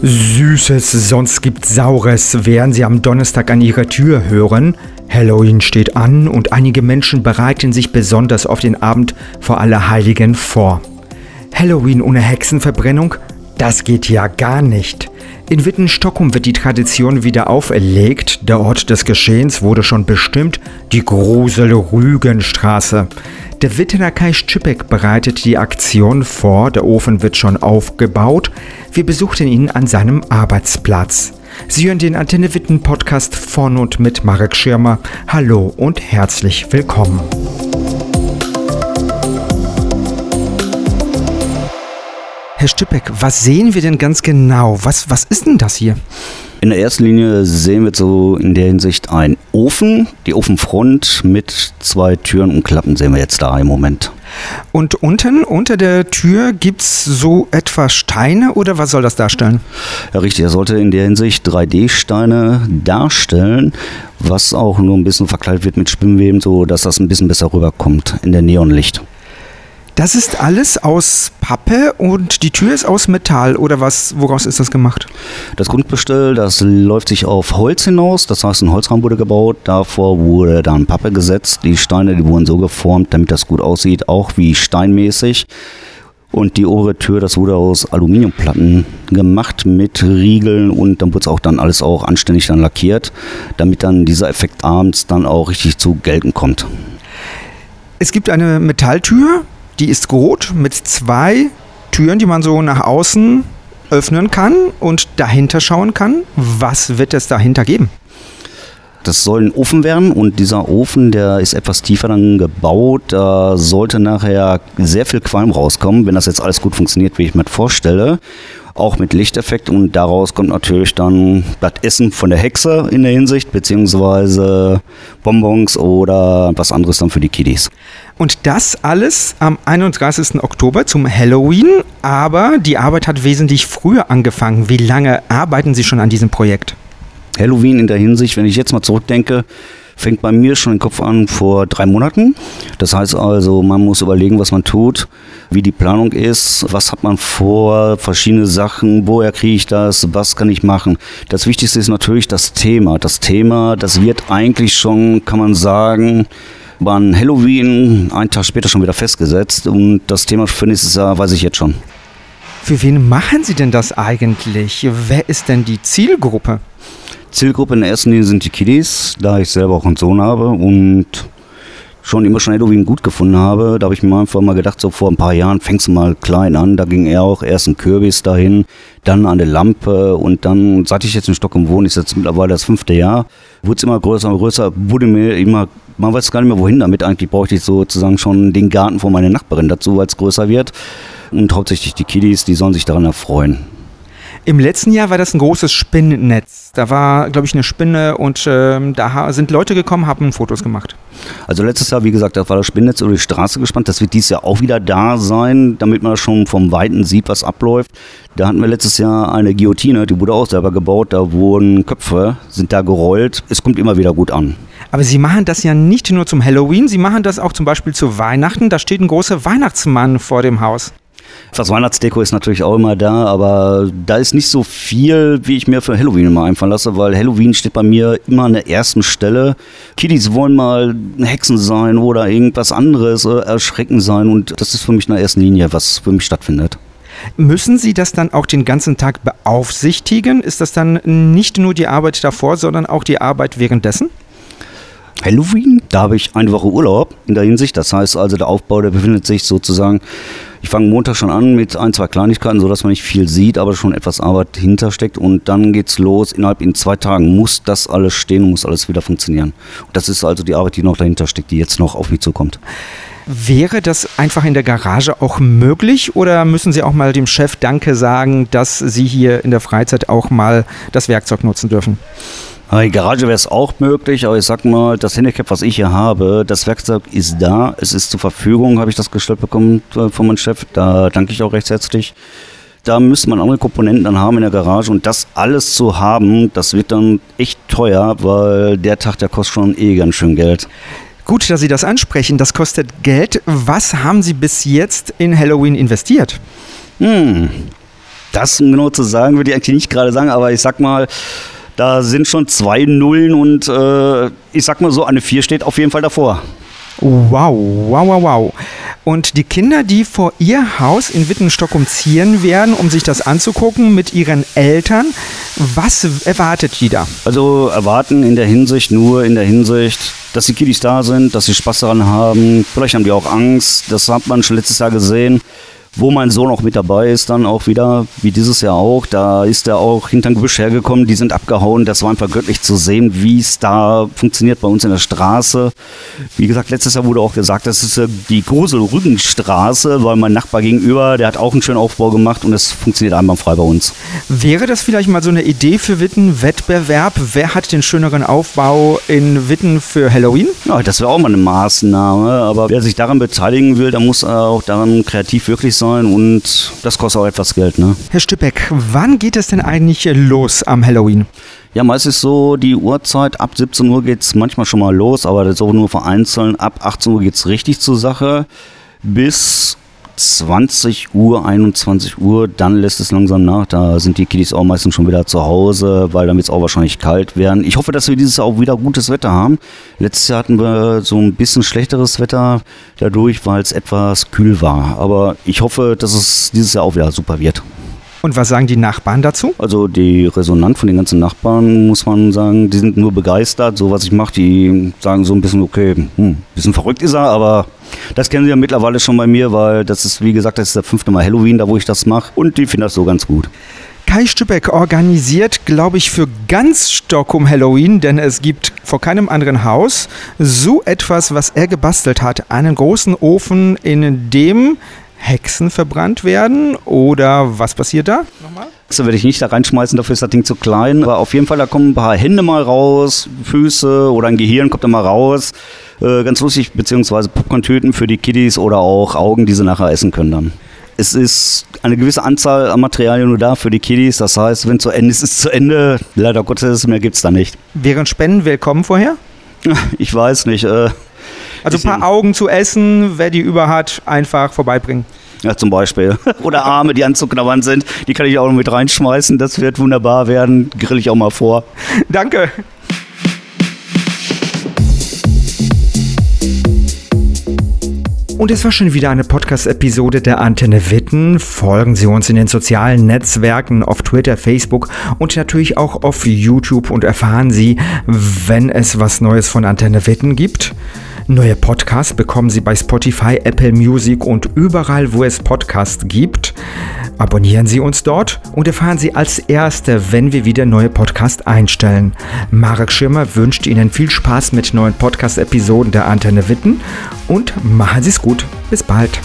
Süßes, sonst gibt's Saures, werden Sie am Donnerstag an Ihrer Tür hören. Halloween steht an und einige Menschen bereiten sich besonders auf den Abend vor Allerheiligen vor. Halloween ohne Hexenverbrennung? Das geht ja gar nicht. In Wittenstockholm wird die Tradition wieder auferlegt. Der Ort des Geschehens wurde schon bestimmt, die Grusel-Rügenstraße. Der Wittener Kai Schippek bereitet die Aktion vor, der Ofen wird schon aufgebaut. Wir besuchten ihn an seinem Arbeitsplatz. Sie hören den Antenne Witten Podcast von und mit Marek Schirmer. Hallo und herzlich willkommen. Herr Stüppeck, was sehen wir denn ganz genau? Was, was ist denn das hier? In der ersten Linie sehen wir so in der Hinsicht einen Ofen, die Ofenfront mit zwei Türen und Klappen sehen wir jetzt da im Moment. Und unten, unter der Tür, gibt es so etwa Steine oder was soll das darstellen? Ja, richtig, er sollte in der Hinsicht 3D-Steine darstellen, was auch nur ein bisschen verkleidet wird mit Spinnweben, so dass das ein bisschen besser rüberkommt in der Neonlicht. Das ist alles aus Pappe und die Tür ist aus Metall oder was? Woraus ist das gemacht? Das Grundbestell, das läuft sich auf Holz hinaus. Das heißt, ein Holzrahmen wurde gebaut. Davor wurde dann Pappe gesetzt. Die Steine, die wurden so geformt, damit das gut aussieht, auch wie steinmäßig. Und die obere Tür, das wurde aus Aluminiumplatten gemacht mit Riegeln und dann wurde es auch dann alles auch anständig dann lackiert, damit dann dieser Effekt abends dann auch richtig zu gelten kommt. Es gibt eine Metalltür, die ist rot mit zwei Türen, die man so nach außen öffnen kann und dahinter schauen kann. Was wird es dahinter geben? Das soll ein Ofen werden und dieser Ofen, der ist etwas tiefer dann gebaut. Da sollte nachher sehr viel Qualm rauskommen, wenn das jetzt alles gut funktioniert, wie ich mir vorstelle auch mit Lichteffekt und daraus kommt natürlich dann das Essen von der Hexe in der Hinsicht, beziehungsweise Bonbons oder was anderes dann für die Kiddies. Und das alles am 31. Oktober zum Halloween, aber die Arbeit hat wesentlich früher angefangen. Wie lange arbeiten Sie schon an diesem Projekt? Halloween in der Hinsicht, wenn ich jetzt mal zurückdenke, fängt bei mir schon im Kopf an vor drei Monaten. Das heißt also, man muss überlegen, was man tut, wie die Planung ist, was hat man vor, verschiedene Sachen, woher kriege ich das, was kann ich machen. Das Wichtigste ist natürlich das Thema. Das Thema, das wird eigentlich schon, kann man sagen, waren Halloween einen Tag später schon wieder festgesetzt und das Thema für nächstes Jahr weiß ich jetzt schon. Für wen machen Sie denn das eigentlich? Wer ist denn die Zielgruppe? Zielgruppe in der ersten Linie sind die Kiddies, da ich selber auch einen Sohn habe und schon immer schon Halloween gut gefunden habe. Da habe ich mir einfach mal gedacht, so vor ein paar Jahren fängst du mal klein an. Da ging er auch erst ein Kürbis dahin, dann eine Lampe und dann, seit ich jetzt in Stockholm wohne, ist jetzt mittlerweile das fünfte Jahr, wurde es immer größer und größer, wurde mir immer, man weiß gar nicht mehr wohin damit. Eigentlich bräuchte ich sozusagen schon den Garten von meiner Nachbarin dazu, weil es größer wird. Und hauptsächlich die Kiddies, die sollen sich daran erfreuen. Im letzten Jahr war das ein großes Spinnennetz. Da war, glaube ich, eine Spinne und ähm, da sind Leute gekommen, haben Fotos gemacht. Also letztes Jahr, wie gesagt, da war das Spinnennetz über die Straße gespannt. Das wird dieses Jahr auch wieder da sein, damit man schon vom Weiten sieht, was abläuft. Da hatten wir letztes Jahr eine Guillotine, die wurde auch selber gebaut. Da wurden Köpfe, sind da gerollt. Es kommt immer wieder gut an. Aber Sie machen das ja nicht nur zum Halloween, Sie machen das auch zum Beispiel zu Weihnachten. Da steht ein großer Weihnachtsmann vor dem Haus. Das Weihnachtsdeko ist natürlich auch immer da, aber da ist nicht so viel, wie ich mir für Halloween immer einfallen lasse, weil Halloween steht bei mir immer an der ersten Stelle. Kiddies wollen mal Hexen sein oder irgendwas anderes, äh, erschrecken sein und das ist für mich in der ersten Linie, was für mich stattfindet. Müssen Sie das dann auch den ganzen Tag beaufsichtigen? Ist das dann nicht nur die Arbeit davor, sondern auch die Arbeit währenddessen? Halloween, da habe ich eine Woche Urlaub in der Hinsicht. Das heißt also, der Aufbau, der befindet sich sozusagen ich fange Montag schon an mit ein, zwei Kleinigkeiten, sodass man nicht viel sieht, aber schon etwas Arbeit hintersteckt. Und dann geht's los. Innerhalb in zwei Tagen muss das alles stehen und muss alles wieder funktionieren. Und das ist also die Arbeit, die noch dahinter steckt, die jetzt noch auf mich zukommt. Wäre das einfach in der Garage auch möglich oder müssen Sie auch mal dem Chef Danke sagen, dass Sie hier in der Freizeit auch mal das Werkzeug nutzen dürfen? In der Garage wäre es auch möglich, aber ich sag mal, das Handicap, was ich hier habe, das Werkzeug ist da, es ist zur Verfügung, habe ich das gestellt bekommen äh, von meinem Chef. Da danke ich auch recht herzlich. Da müsste man andere Komponenten dann haben in der Garage und das alles zu haben, das wird dann echt teuer, weil der Tag, der kostet schon eh ganz schön Geld. Gut, dass Sie das ansprechen. Das kostet Geld. Was haben Sie bis jetzt in Halloween investiert? Hm, das, um genau zu sagen, würde ich eigentlich nicht gerade sagen, aber ich sag mal, da sind schon zwei Nullen und äh, ich sag mal so, eine Vier steht auf jeden Fall davor. Wow, wow, wow, wow. Und die Kinder, die vor ihr Haus in Wittenstock ziehen werden, um sich das anzugucken mit ihren Eltern, was erwartet die da? Also erwarten in der Hinsicht, nur in der Hinsicht, dass die Kiddies da sind, dass sie Spaß daran haben. Vielleicht haben die auch Angst, das hat man schon letztes Jahr gesehen wo mein Sohn auch mit dabei ist, dann auch wieder, wie dieses Jahr auch. Da ist er auch hinterm Gebüsch hergekommen, die sind abgehauen. Das war einfach göttlich zu sehen, wie es da funktioniert bei uns in der Straße. Wie gesagt, letztes Jahr wurde auch gesagt, das ist die Grusel-Rügenstraße, weil mein Nachbar gegenüber, der hat auch einen schönen Aufbau gemacht und es funktioniert einwandfrei bei uns. Wäre das vielleicht mal so eine Idee für Witten, Wettbewerb? Wer hat den schöneren Aufbau in Witten für Halloween? Ja, das wäre auch mal eine Maßnahme, aber wer sich daran beteiligen will, der muss auch daran kreativ wirklich sein sein und das kostet auch etwas Geld. Ne? Herr Stübeck, wann geht es denn eigentlich los am Halloween? Ja, meistens so die Uhrzeit, ab 17 Uhr geht es manchmal schon mal los, aber das ist auch nur vereinzelt. Ab 18 Uhr geht es richtig zur Sache. Bis 20 Uhr, 21 Uhr, dann lässt es langsam nach. Da sind die Kiddies auch meistens schon wieder zu Hause, weil dann wird es auch wahrscheinlich kalt werden. Ich hoffe, dass wir dieses Jahr auch wieder gutes Wetter haben. Letztes Jahr hatten wir so ein bisschen schlechteres Wetter dadurch, weil es etwas kühl war. Aber ich hoffe, dass es dieses Jahr auch wieder super wird. Und was sagen die Nachbarn dazu? Also die Resonanz von den ganzen Nachbarn, muss man sagen, die sind nur begeistert, so was ich mache. Die sagen so ein bisschen, okay, hm, bisschen verrückt ist er, aber das kennen sie ja mittlerweile schon bei mir, weil das ist, wie gesagt, das ist der fünfte Mal Halloween, da wo ich das mache. Und die finden das so ganz gut. Kai Stübeck organisiert, glaube ich, für ganz Stockholm Halloween, denn es gibt vor keinem anderen Haus so etwas, was er gebastelt hat. Einen großen Ofen, in dem Hexen verbrannt werden oder was passiert da nochmal? So werde ich nicht da reinschmeißen, dafür ist das Ding zu klein. Aber auf jeden Fall, da kommen ein paar Hände mal raus, Füße oder ein Gehirn kommt da mal raus. Äh, ganz lustig, beziehungsweise Popcorn-Tüten für die Kiddies oder auch Augen, die sie nachher essen können dann. Es ist eine gewisse Anzahl an Materialien nur da für die Kiddies. Das heißt, wenn zu Ende ist, ist zu Ende. Leider Gottes, mehr gibt es da nicht. Wären Spenden willkommen vorher? Ich weiß nicht. Äh, also ein paar Augen zu essen, wer die über hat, einfach vorbeibringen. Ja, zum Beispiel. Oder Arme, die anzuknabbern sind. Die kann ich auch noch mit reinschmeißen. Das wird wunderbar werden. Grill ich auch mal vor. Danke. Und es war schon wieder eine Podcast-Episode der Antenne Witten. Folgen Sie uns in den sozialen Netzwerken auf Twitter, Facebook und natürlich auch auf YouTube und erfahren Sie, wenn es was Neues von Antenne Witten gibt. Neue Podcasts bekommen Sie bei Spotify, Apple Music und überall, wo es Podcasts gibt. Abonnieren Sie uns dort und erfahren Sie als Erste, wenn wir wieder neue Podcasts einstellen. Marek Schirmer wünscht Ihnen viel Spaß mit neuen Podcast-Episoden der Antenne Witten und machen Sie es gut. Bis bald.